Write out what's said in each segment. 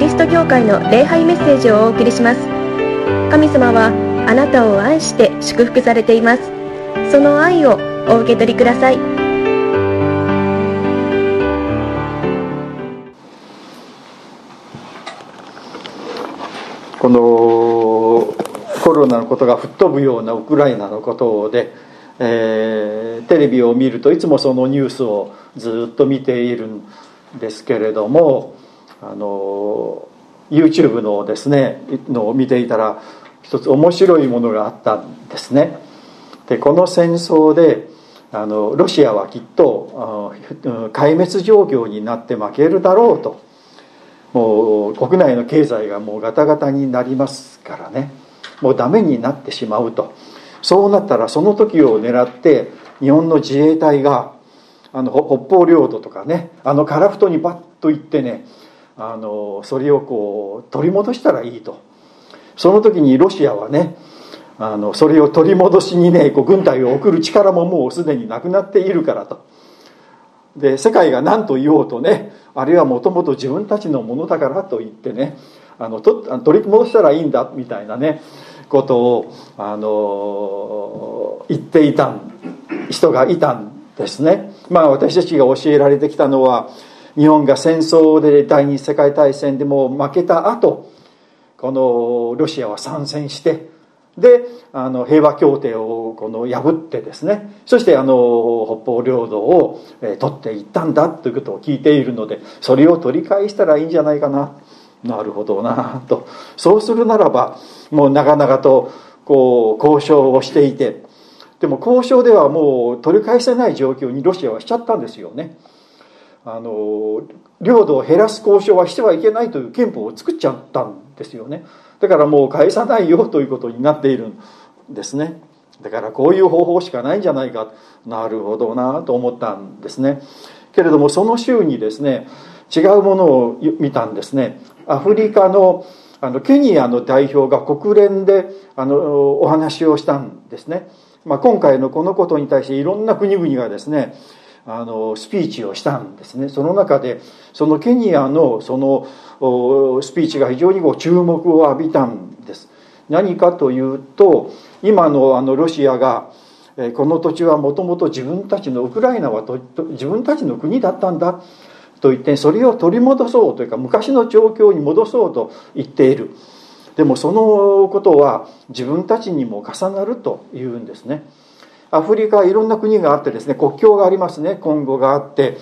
リスト教会の礼拝メッセージをお送りします。神様はあなたを愛して祝福されています。その愛をお受け取りください。このコロナのことが吹っ飛ぶようなウクライナのことで、えー、テレビを見るといつもそのニュースをずっと見ているんですけれどもあの YouTube のですねのを見ていたら一つ面白いものがあったんですね。でこの戦争であのロシアはきっと壊滅状況になって負けるだろうと。もう国内の経済がもうガタガタになりますからね。もうダメになってしまうと。そうなったらその時を狙って日本の自衛隊があの北方領土とかねあの樺太にバッと行ってねあのそれをこう取り戻したらいいと。その時にロシアはねあのそれを取り戻しにねこう軍隊を送る力ももうすでになくなっているからと。で世界が何と言おうとねあるいはもともと自分たちのものだからと言ってねあのと取り戻したらいいんだみたいなねことをあの言っていた人がいたんですね。まあ私たちが教えられてきたのは日本が戦争で第二次世界大戦でも負けた後このロシアは参戦してであの平和協定をこの破ってですねそしてあの北方領土を、え取っていったんだということを聞いているのでそれを取り返したらいいんじゃないかななるほどなとそうするならばもう長々とこう交渉をしていてでも交渉ではもう取り返せない状況にロシアはしちゃったんですよね。あの領土を減らす交渉はしてはいけないという憲法を作っちゃったんですよね。だからもう返さないよということになっているんですね。だからこういう方法しかないんじゃないか。なるほどなと思ったんですね。けれどもその週にですね違うものを見たんですね。アフリカのあのケニアの代表が国連であのお話をしたんですね、まあ、今回のこのことに対していろんな国々がですねあのスピーチをしたんですね。その中でそのケニアのそのスピーチが非常にこう注目を浴びたんです。何かというと今のあのロシアがこの土地はもともと自分たちのウクライナは自分たちの国だったんだと言ってそれを取り戻そうというか昔の状況に戻そうと言っている。でもそのことは自分たちにも重なるというんですね。アフリカはいろんな国があってですね国境がありますねコンゴがあって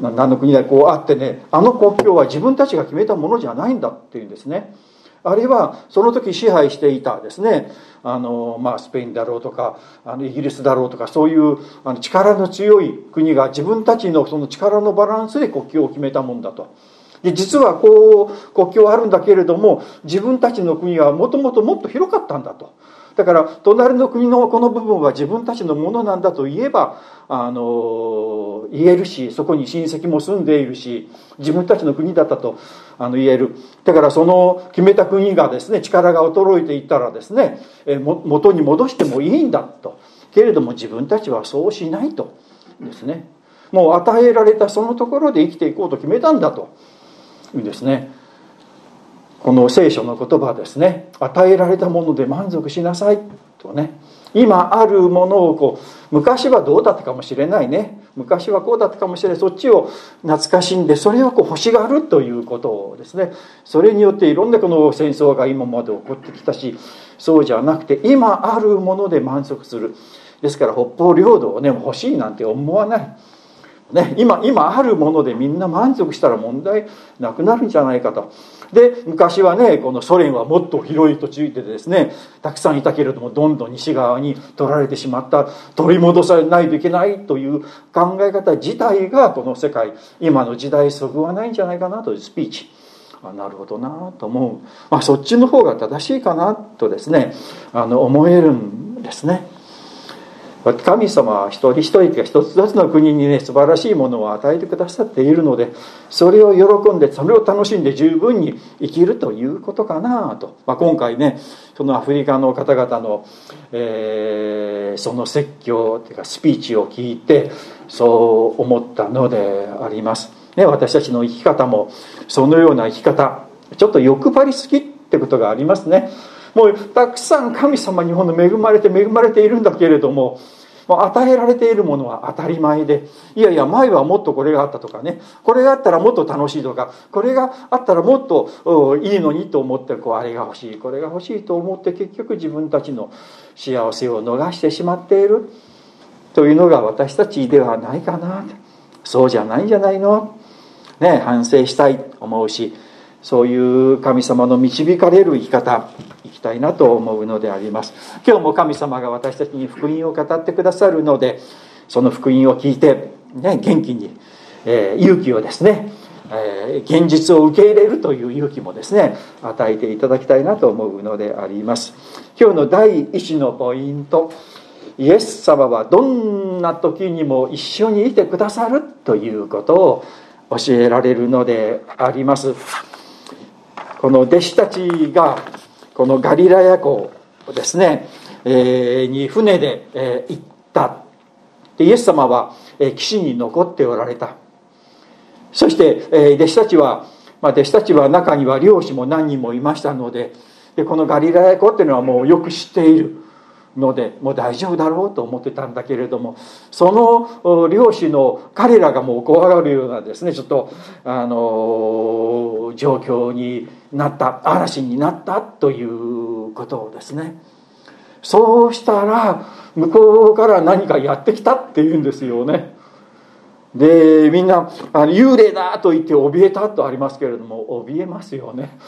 何の国だこうあってねあの国境は自分たちが決めたものじゃないんだっていうんですねあるいはその時支配していたですねあの、まあ、スペインだろうとかあのイギリスだろうとかそういうあの力の強い国が自分たちのその力のバランスで国境を決めたもんだと。で実はこう国境あるんだけれども自分たちの国はもともともっと広かったんだと。だから隣の国のこの部分は自分たちのものなんだと言えばあの言えるしそこに親戚も住んでいるし自分たちの国だったとあの言える。だからその決めた国がですね力が衰えていったらですねえ元に戻してもいいんだと。けれども自分たちはそうしないとですね。もう与えられたそのところで生きていこうと決めたんだと。いうんですね。この聖書の言葉ですね。与えられたもので満足しなさい。とね。今あるものをこう昔はどうだったかもしれないね。昔はこうだったかもしれない。そっちを懐かしんでそれをこう欲しがるということをですね。それによっていろんなこの戦争が今まで起こってきたしそうじゃなくて今あるもので満足する。ですから北方領土をね欲しいなんて思わない。ね、今今あるものでみんな満足したら問題なくなるんじゃないかと。で昔はねこのソ連はもっと広い土地でですねたくさんいたけれどもどんどん西側に取られてしまった取り戻さないといけないという考え方自体がこの世界今の時代そぐわないんじゃないかなというスピーチあなるほどなと思う、まあ、そっちの方が正しいかなとですねあの思えるんですね。神様は一人一人が一つ一つの国にね素晴らしいものを与えてくださっているのでそれを喜んでそれを楽しんで十分に生きるということかなと、まあ、今回ねそのアフリカの方々の、えー、その説教というかスピーチを聞いてそう思ったのであります。ね、私たちの生き方もそのような生き方ちょっと欲張りすぎってことがありますねもうたくさん神様にほんの恵まれて恵まれているんだけれどももう与えられているものは当たり前でいやいや前はもっとこれがあったとかねこれがあったらもっと楽しいとかこれがあったらもっといいのにと思ってこうあれが欲しいこれが欲しいと思って結局自分たちの幸せを逃してしまっている。というのが私たちではないかな。そうじゃないんじゃないの。ね反省したいと思うし。そういう神様の導かれる生き方生きたいなと思うのであります。今日も神様が私たちに福音を語ってくださるのでその福音を聞いて、ね、元気に、えー、勇気をですね、えー、現実を受け入れるという勇気もですね与えていただきたいなと思うのであります。今日の第一のポイントイエス様はどんな時にも一緒にいてくださるということを教えられるのであります。この弟子たちがこのガリラヤ湖ですね、えー、に船で、えー、行った。でイエス様は、えー、岸に残っておられた。そして、えー、弟子たちは、まあ、弟子たちは中には漁師も何人もいましたのででこのガリラヤ湖っていうのはもうよく知っている。のでもう大丈夫だろうと思ってたんだけれどもその漁師の彼らがもう怖がるようなですねちょっとあの状況になった嵐になったということをですね。そうしたら向こうから何かやってきたっていうんですよね。でみんなあの幽霊だと言って怯えたとありますけれども怯えますよね。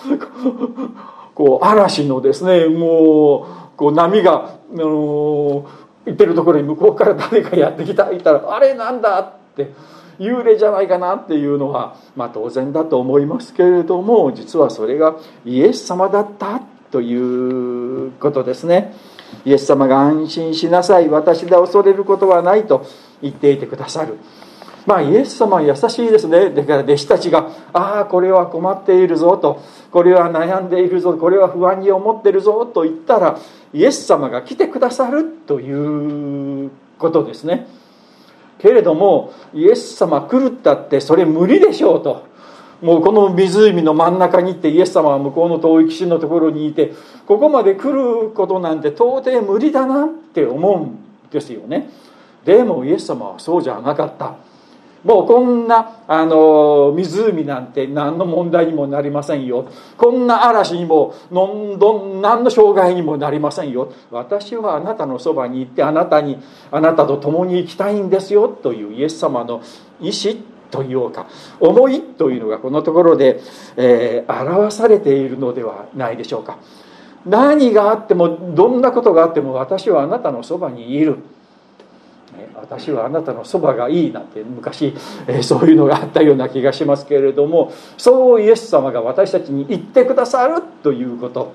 こう嵐のですねもうこう波が、あの行ってるところに向こうから誰かやってきた言ったら「あれなんだ?」って幽霊じゃないかなっていうのは、まあ、当然だと思いますけれども実はそれがイエス様だったということですね。イエス様が安心しなさい私で恐れることはないと言っていてくださるまあイエス様は優しいですねだから弟子たちが「ああこれは困っているぞ」と「これは悩んでいるぞ」これは不安に思ってるぞと言ったらイエス様が来てくださるということですね。けれどもイエス様来るったってそれ無理でしょうと。もうこの湖の真ん中に行ってイエス様は向こうの遠い岸のところにいてここまで来ることなんて到底無理だなって思うんですよね。でもイエス様はそうじゃなかった。もうこんなあの湖なんて何の問題にもなりませんよ。こんな嵐にものんどん何の障害にもなりませんよ。私はあなたのそばに行ってあなたにあなたと共に行きたいんですよ。というイエス様の意志というか思いというのがこのところで、えー、表されているのではないでしょうか。何があってもどんなことがあっても私はあなたのそばにいる。私はあなたのそばがいいなんて昔、え、そういうのがあったような気がしますけれどもそうイエス様が私たちに言ってくださるということ。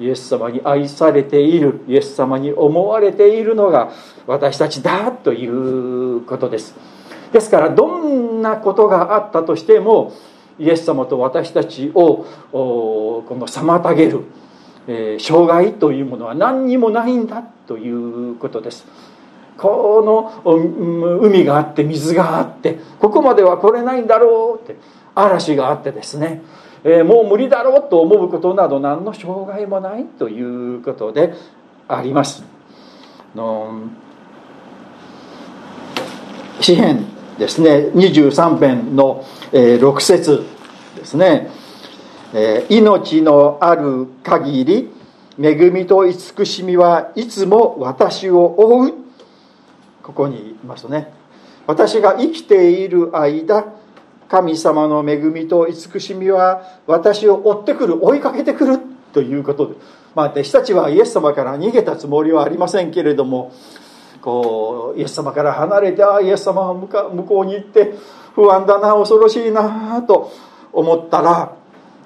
イエス様に愛されている。イエス様に思われているのが私たちだということです。ですからどんなことがあったとしてもイエス様と私たちをこの妨げる、え、障害というものは何にもないんだということです。この海があって水があってここまでは来れないんだろうって嵐があってですね、えー、もう無理だろうと思うことなど何の障害もないということであります。の詩篇ですね。23編の6節ですね、えー、命のある限り恵みと慈しみはいつも私を追う。ここにいますね。私が生きている間神様の恵みと慈しみは私を追ってくる追いかけてくるということで。まあ弟子たちはイエス様から逃げたつもりはありませんけれどもこうイエス様から離れてああイエス様は向こうに行って不安だな恐ろしいなと思ったら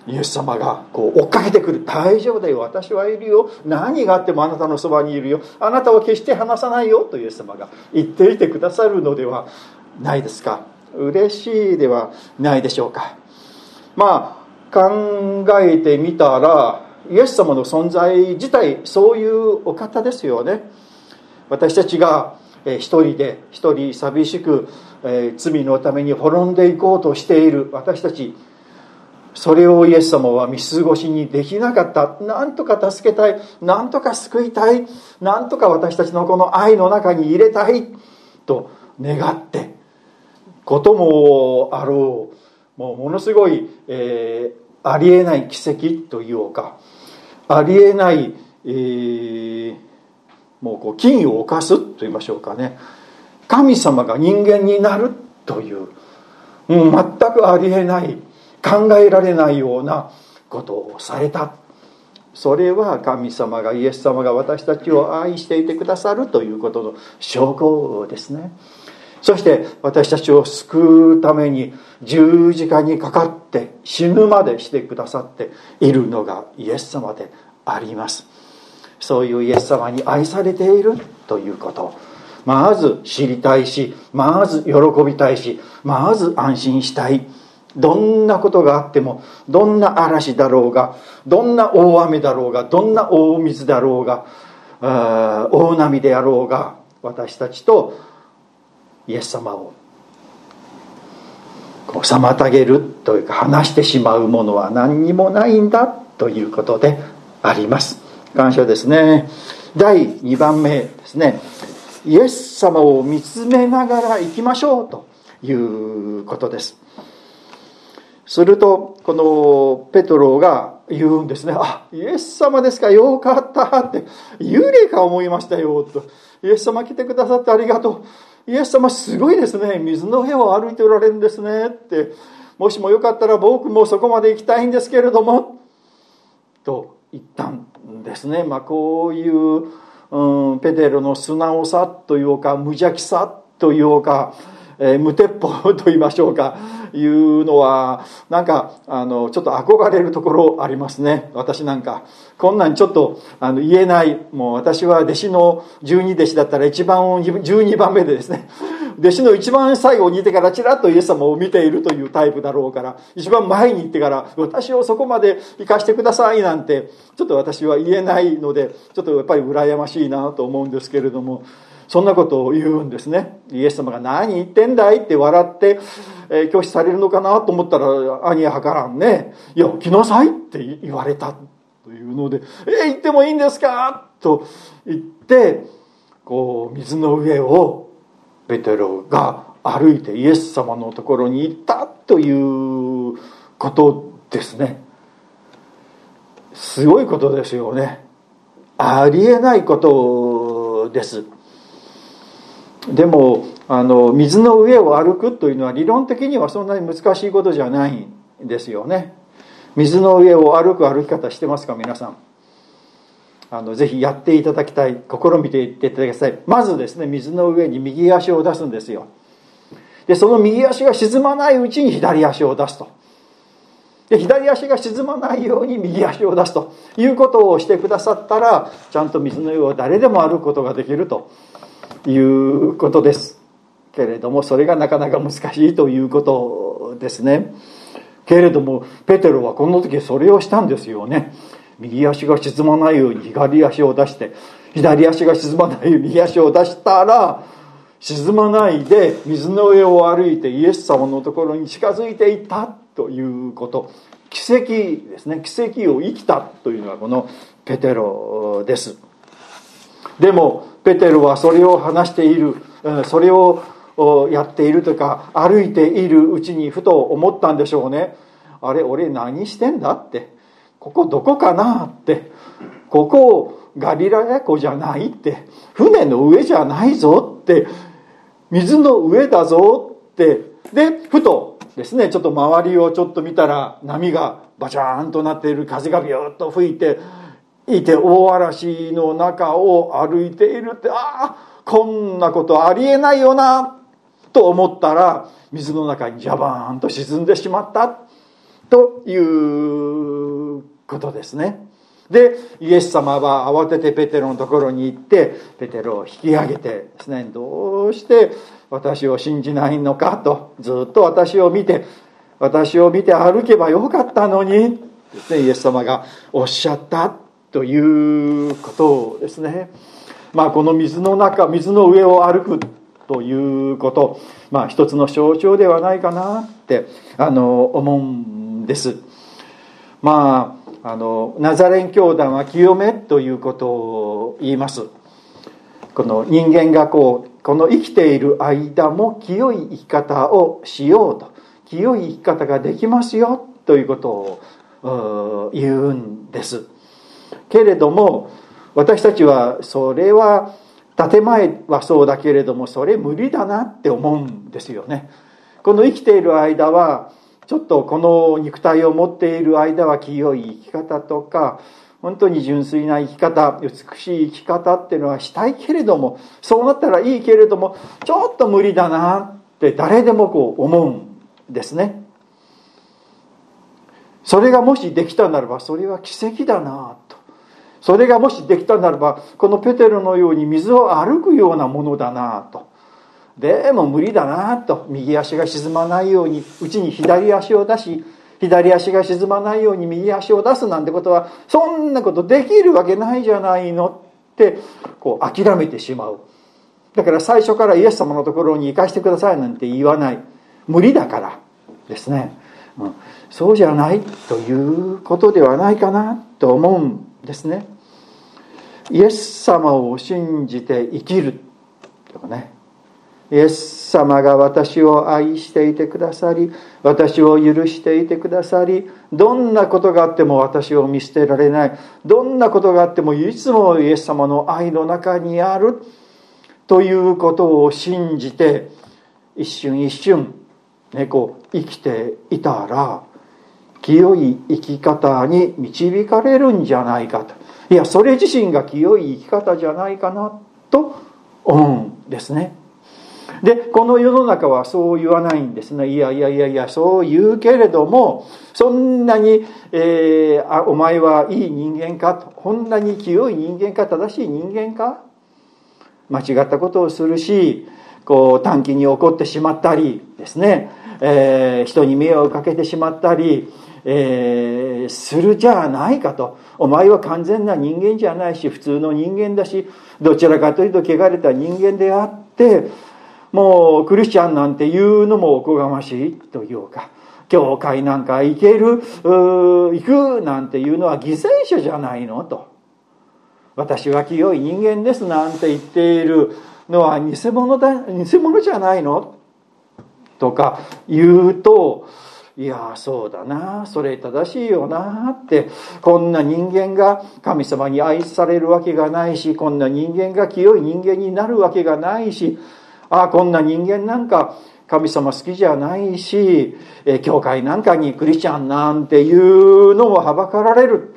イエス様がこう追っかけてくる。大丈夫だよ。私はいるよ。何があってもあなたのそばにいるよ。あなたは決して離さないよとイエス様が言っていてくださるのではないですか。嬉しいではないでしょうか。まあ考えてみたらイエス様の存在自体そういうお方ですよね。私たちが一人で一人寂しく罪のために滅んでいこうとしている私たち。それをイエス様は見過ごしにできなかった。なんとか助けたい。なんとか救いたい。なんとか私たちのこの愛の中に入れたい。と願って。こともあろう。もうものすごい、えー、ありえない奇跡というか。ありえない、えー、もうこう金を犯すと言いましょうかね。神様が人間になるという、う、全くありえない。考えられないようなことをされた。それは神様がイエス様が私たちを愛していてくださるということの証拠ですね。そして私たちを救うために十字架にかかって死ぬまでしてくださっているのがイエス様であります。そういうイエス様に愛されているということ。まず知りたいしまず喜びたいしまず安心したい。どんなことがあってもどんな嵐だろうがどんな大雨だろうがどんな大水だろうが大波であろうが私たちとイエス様をこう妨げるというか話してしまうものは何にもないんだということであります。感謝ですね。第2番目ですね。イエス様を見つめながら行きましょうということです。するとこのペトロが言うんですね「あイエス様ですかよかった」って「幽霊か思いましたよ」と「イエス様来てくださってありがとう」イエス様すごいですね。水の上を歩いておられるんですねって。もしもよかったら僕もそこまで行きたいんですけれども。と言ったんですね。まあこういう、うん、ペテロの素直さというか無邪気さというか、えー、無鉄砲と言いましょうかいうのはなんかあのちょっと憧れるところありますね。私なんか。こんなんちょっとあの言えない。もう私は弟子の12弟子だったら一番12番目でですね。弟子の一番最後にいてからちらっとイエス様を見ているというタイプだろうから一番前に行ってから私をそこまで行かしてくださいなんてちょっと私は言えないのでちょっとやっぱり羨ましいなと思うんですけれども。そんなことを言うんですね。イエス様が何言ってんだいって笑ってえー、拒否されるのかなと思ったら兄はからんね「いや来なさい」って言われたというので「えー、行ってもいいんですか?」と言ってこう水の上をペテロが歩いてイエス様のところに行ったということですね。すごいことですよね。ありえないことです。でもあの水の上を歩くというのは理論的にはそんなに難しいことじゃないんですよね。水の上を歩く歩き方してますか皆さん。あのぜひやっていただきたい。試みていっていただきたい。まずですね水の上に右足を出すんですよ。でその右足が沈まないうちに左足を出すと。で左足が沈まないように右足を出すということをしてくださったらちゃんと水の上を誰でも歩くことができると。いうことですけれどもそれがなかなか難しいということですね。けれどもペテロはこの時それをしたんですよね。右足が沈まないように左足を出して左足が沈まないように右足を出したら沈まないで水の上を歩いてイエス様のところに近づいていったということ。奇跡ですね。奇跡を生きたというのがこのペテロです。でもペテロはそれを話している。それをやっているというか歩いているうちにふと思ったんでしょうね。あれ俺何してんだって。ここどこかなって。ここガリラヤ湖じゃないって。船の上じゃないぞって。水の上だぞって。でふとですねちょっと周りをちょっと見たら波がバチャーンとなっている。風がビューッと吹いていて大嵐の中を歩いているってああこんなことありえないよなと思ったら水の中にジャバーンと沈んでしまったということですね。でイエス様は慌ててペテロのところに行ってペテロを引き上げてですねどうして私を信じないのかとずっと私を見て私を見て歩けばよかったのにですねイエス様がおっしゃった。ということですね。まあこの水の中水の上を歩くということ。まあ一つの象徴ではないかなってあの思うんです。まああのナザレン教団は清めということを言います。この人間がこうこの生きている間も清い生き方をしようと。清い生き方ができますよということを言うんです。けれども私たちはそれは建前はそうだけれどもそれ無理だなって思うんですよね。この生きている間はちょっとこの肉体を持っている間は清い生き方とか本当に純粋な生き方美しい生き方っていうのはしたいけれどもそうなったらいいけれどもちょっと無理だなって誰でもこう思うんですね。それがもしできたならばそれは奇跡だなそれがもしできたならばこのペテロのように水を歩くようなものだなと。でも無理だなと。右足が沈まないようにうちに左足を出し左足が沈まないように右足を出すなんてことはそんなことできるわけないじゃないのってこう諦めてしまう。だから最初からイエス様のところに行かしてくださいなんて言わない。無理だからですね、うん、そうじゃないということではないかなと思うんですね。イエス様を信じて生きるとかね。イエス様が私を愛していてくださり私を許していてくださりどんなことがあっても私を見捨てられない。どんなことがあってもいつもイエス様の愛の中にあるということを信じて一瞬一瞬、ね、生きていたら清い生き方に導かれるんじゃないかと。いやそれ自身が清い生き方じゃないかなと思うんですね。でこの世の中はそう言わないんですね。いやいやいやいやそう言うけれどもそんなに、えー、あお前はいい人間かと。こんなに清い人間か正しい人間か？間違ったことをするしこう短期に怒ってしまったりですね、えー、人に迷惑をかけてしまったり、えー、するじゃないかと。お前は完全な人間じゃないし普通の人間だしどちらかというと汚れた人間であってもうクリスチャンなんて言うのもおこがましいというか教会なんか行ける行くなんていうのは犠牲者じゃないのと。私は清い人間ですなんて言っているのは偽物だ偽物じゃないのとか言うといやそうだなそれ正しいよなってこんな人間が神様に愛されるわけがないしこんな人間が清い人間になるわけがないしああこんな人間なんか神様好きじゃないし、え教会なんかにクリスチャンなんていうのもはばかられる。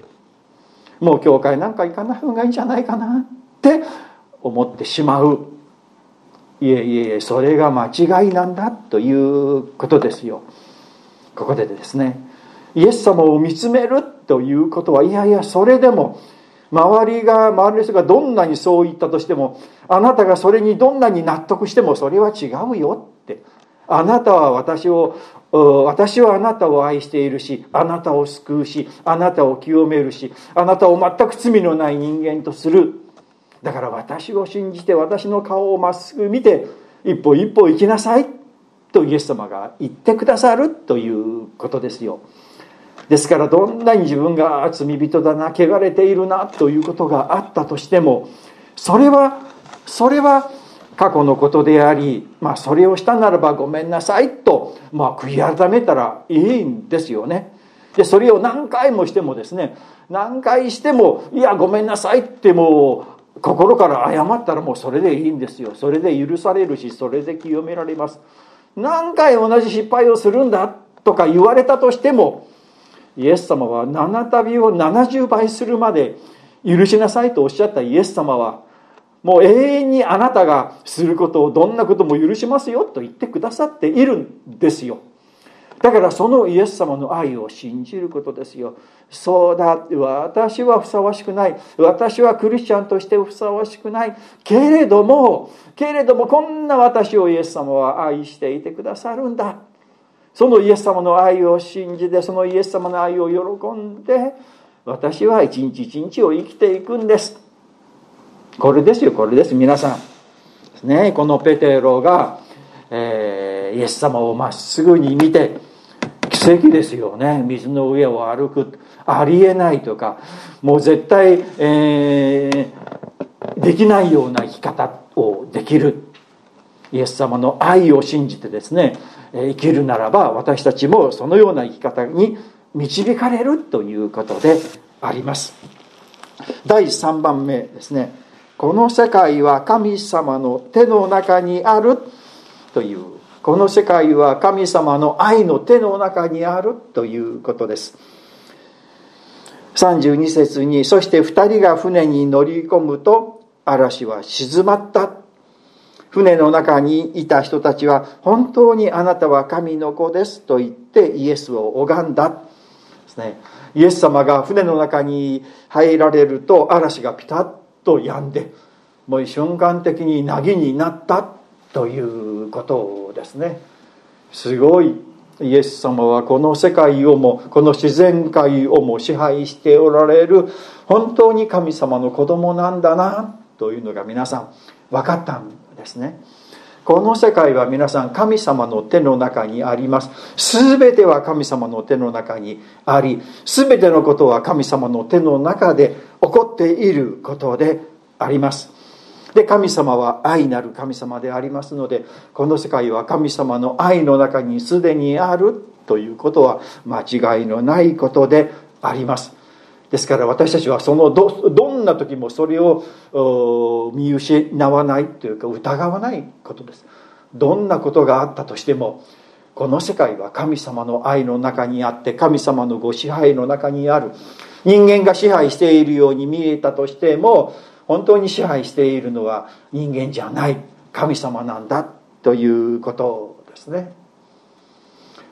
もう教会なんか行かない方がいいんじゃないかなって思ってしまう。いえいえそれが間違いなんだということですよ。ここでですねイエス様を見つめるということはいやいやそれでも周りが周りの人がどんなにそう言ったとしてもあなたがそれにどんなに納得してもそれは違うよってあなたは私を私はあなたを愛しているしあなたを救うしあなたを清めるしあなたを全く罪のない人間とする。だから私を信じて私の顔をまっすぐ見て一歩一歩行きなさいとイエス様が言ってくださるということですよ。ですからどんなに自分が罪人だな汚れているなということがあったとしてもそれはそれは過去のことであり、まあ、それをしたならばごめんなさいと、まあ、悔い改めたらいいんですよね。でそれを何回もしてもですね何回してもいやごめんなさいってもう心から謝ったらもうそれでいいんですよ。それで許されるしそれで清められます。何回同じ失敗をするんだとか言われたとしてもイエス様は七旅を70倍するまで許しなさいとおっしゃったイエス様はもう永遠にあなたがすることをどんなことも許しますよと言ってくださっているんですよ。だからそのイエス様の愛を信じることですよ。そうだ。私はふさわしくない。私はクリスチャンとしてふさわしくない。けれどもけれどもこんな私をイエス様は愛していてくださるんだ。そのイエス様の愛を信じてそのイエス様の愛を喜んで私は一日一日を生きていくんです。これですよこれです。皆さん。ねこのペテロが、えー、イエス様をまっすぐに見て奇跡ですよね。水の上を歩く。ありえないとか。もう絶対、えー、できないような生き方をできる。イエス様の愛を信じてですね生きるならば私たちもそのような生き方に導かれるということであります。第3番目ですね。この世界は神様の手の中にある。というこの世界は神様の愛の手の中にあるということです。32節にそして2人が船に乗り込むと嵐は静まった。船の中にいた人たちは本当にあなたは神の子ですと言ってイエスを拝んだ。ですね。イエス様が船の中に入られると嵐がピタッと止んでもう瞬間的に凪になった。ということですね。すごい。イエス様はこの世界をもこの自然界をも支配しておられる本当に神様の子供なんだなというのが皆さん分かったんですね。この世界は皆さん神様の手の中にあります。全ては神様の手の中にあり全てのことは神様の手の中で起こっていることであります。で神様は愛なる神様でありますのでこの世界は神様の愛の中にすでにあるということは間違いのないことであります。ですから私たちはそのどどんな時もそれを見失わないというか疑わないことです。どんなことがあったとしてもこの世界は神様の愛の中にあって神様のご支配の中にある。人間が支配しているように見えたとしても本当に支配しているのは人間じゃない。神様なんだということですね。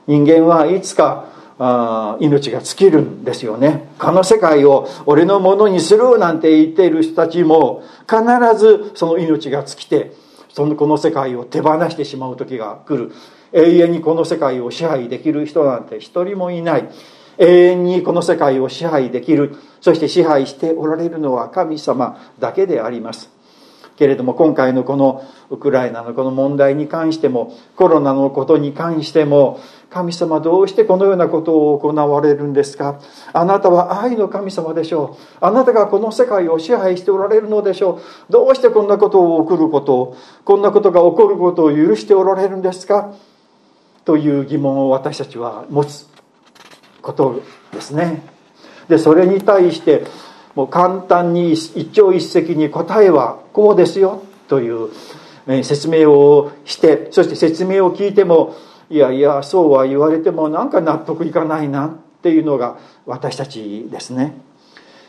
人間はいつかあ命が尽きるんですよね。この世界を俺のものにするなんて言っている人たちも必ずその命が尽きてそのこの世界を手放してしまう時が来る。永遠にこの世界を支配できる人なんて一人もいない。永遠にこの世界を支配できる。そして支配しておられるのは神様だけであります。けれども今回のこのウクライナのこの問題に関してもコロナのことに関しても神様どうしてこのようなことを行われるんですか？あなたは愛の神様でしょう。あなたがこの世界を支配しておられるのでしょう。どうしてこんなことを起こることをこんなことが起こることを許しておられるんですか？という疑問を私たちは持つことですね。でそれに対してもう簡単に一朝一夕に答えはこうですよという説明をしてそして説明を聞いてもいやいやそうは言われてもなんか納得いかないなっていうのが私たちですね。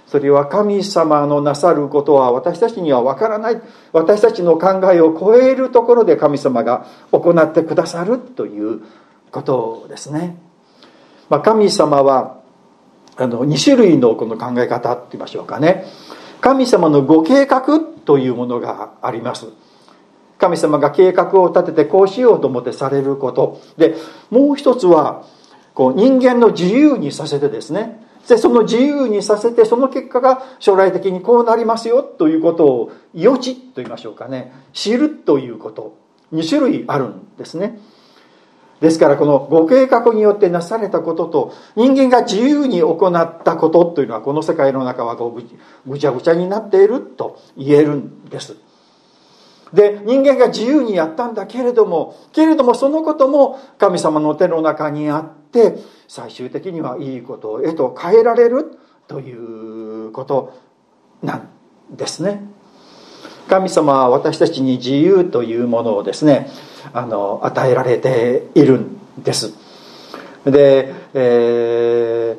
それは神様のなさることは私たちには分からない。私たちの考えを超えるところで神様が行ってくださるということですね。まあ、神様はあの2種類のこの考え方って言いましょうかね。神様のご計画というものがあります。神様が計画を立ててこうしようと思ってされること。でもう一つはこう人間の自由にさせてですね。でその自由にさせてその結果が将来的にこうなりますよということを予知と言いましょうかね。知るということ。2種類あるんですね。ですからこのご計画によってなされたことと人間が自由に行ったことというのはこの世界の中はこうぐちゃぐちゃになっていると言えるんです。で人間が自由にやったんだけれどもけれどもそのことも神様の手の中にあって最終的にはいいことへと変えられるということなんですね。神様は私たちに自由というものをですねあの与えられているんです。で、え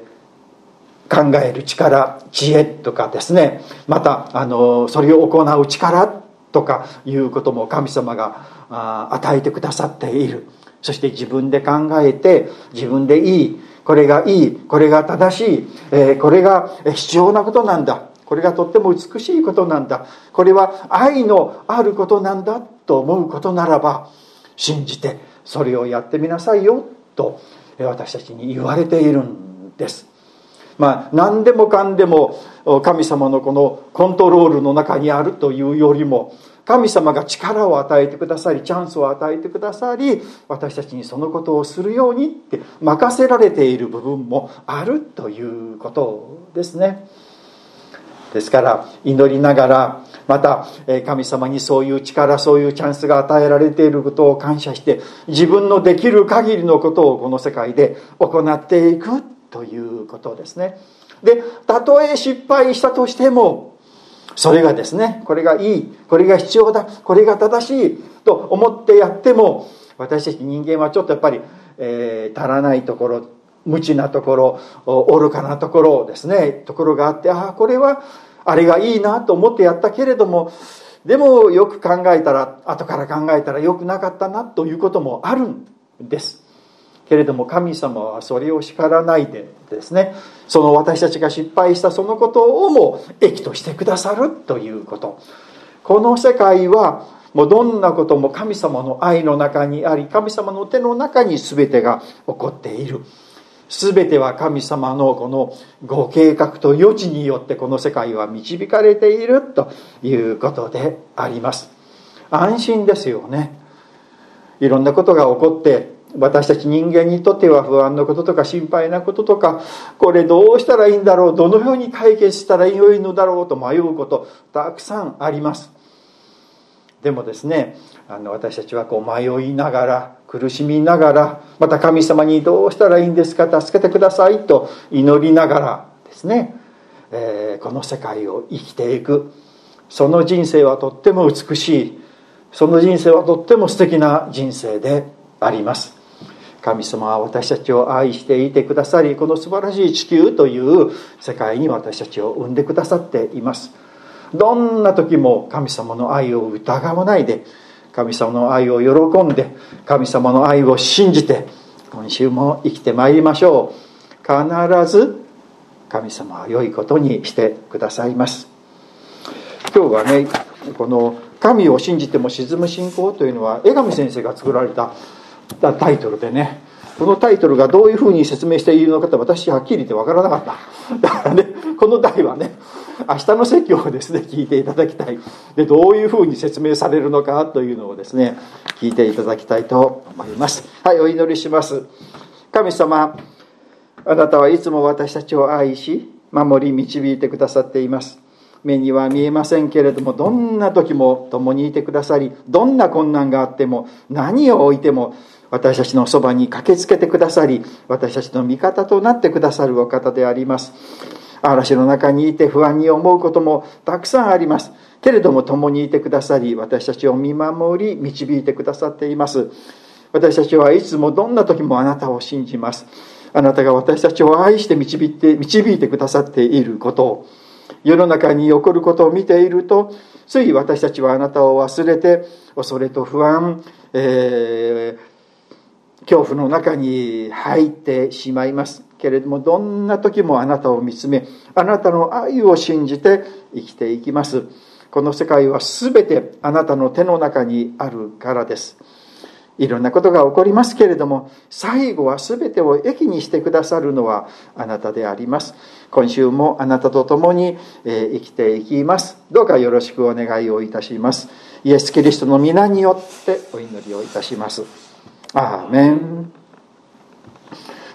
ー、考える力知恵とかですねまたあのそれを行う力とかいうことも神様が与えてくださっている。そして自分で考えて自分でいいこれがいいこれが正しい、えー、これが必要なことなんだ。これがとっても美しいことなんだ。これは愛のあることなんだと思うことならば信じてそれをやってみなさいよと私たちに言われているんです。まあ何でもかんでも神様のこのコントロールの中にあるというよりも神様が力を与えてくださりチャンスを与えてくださり私たちにそのことをするようにって任せられている部分もあるということですね。ですから祈りながらまた神様にそういう力そういうチャンスが与えられていることを感謝して自分のできる限りのことをこの世界で行っていくということですね。でたとえ失敗したとしてもそれがですねこれがいいこれが必要だこれが正しいと思ってやっても私たち人間はちょっとやっぱり、えー、足らないところ無知なところ愚かなところですねところがあってああこれはあれがいいなと思ってやったけれどもでもよく考えたら後から考えたらよくなかったなということもあるんです。けれども神様はそれを叱らないでですねその私たちが失敗したそのことをも益としてくださるということ。この世界はもうどんなことも神様の愛の中にあり神様の手の中に全てが起こっている。全ては神様のこのご計画と余地によってこの世界は導かれているということであります。安心ですよね。いろんなことが起こって私たち人間にとっては不安なこととか心配なこととかこれどうしたらいいんだろうどのように解決したらよいのだろうと迷うことたくさんあります。でもですねあの私たちはこう迷いながら苦しみながらまた神様にどうしたらいいんですか助けてくださいと祈りながらですね、えー、この世界を生きていく。その人生はとっても美しい。その人生はとっても素敵な人生であります。神様は私たちを愛していてくださりこの素晴らしい地球という世界に私たちを生んでくださっています。どんな時も神様の愛を疑わないで神様の愛を喜んで神様の愛を信じて今週も生きてまいりましょう。必ず神様は良いことにしてくださいます。今日はねこの「神を信じても沈む信仰」というのは江上先生が作られたタイトルでねこのタイトルがどういうふうに説明しているのかって私はっきり言って分からなかった。だからねこの題はね明日の説教をですね聞いていただきたい。でどういうふうに説明されるのかというのをですね聞いていただきたいと思います。はいお祈りします。神様あなたはいつも私たちを愛し守り導いてくださっています。目には見えませんけれどもどんな時も共にいてくださりどんな困難があっても何を置いても私たちのそばに駆けつけてくださり私たちの味方となってくださるお方であります。嵐の中にいて不安に思うこともたくさんあります。けれども共にいてくださり私たちを見守り導いてくださっています。私たちはいつもどんな時もあなたを信じます。あなたが私たちを愛して導いて導いてくださっていること。を世の中に起こることを見ているとつい私たちはあなたを忘れて恐れと不安、えー、恐怖の中に入ってしまいます。けれどもどんな時もあなたを見つめあなたの愛を信じて生きていきます。この世界は全てあなたの手の中にあるからです。いろんなことが起こりますけれども最後は全てを益にしてくださるのはあなたであります。今週もあなたと共に生きていきます。どうかよろしくお願いをいたします。イエス・キリストの皆によってお祈りをいたします。アーメン。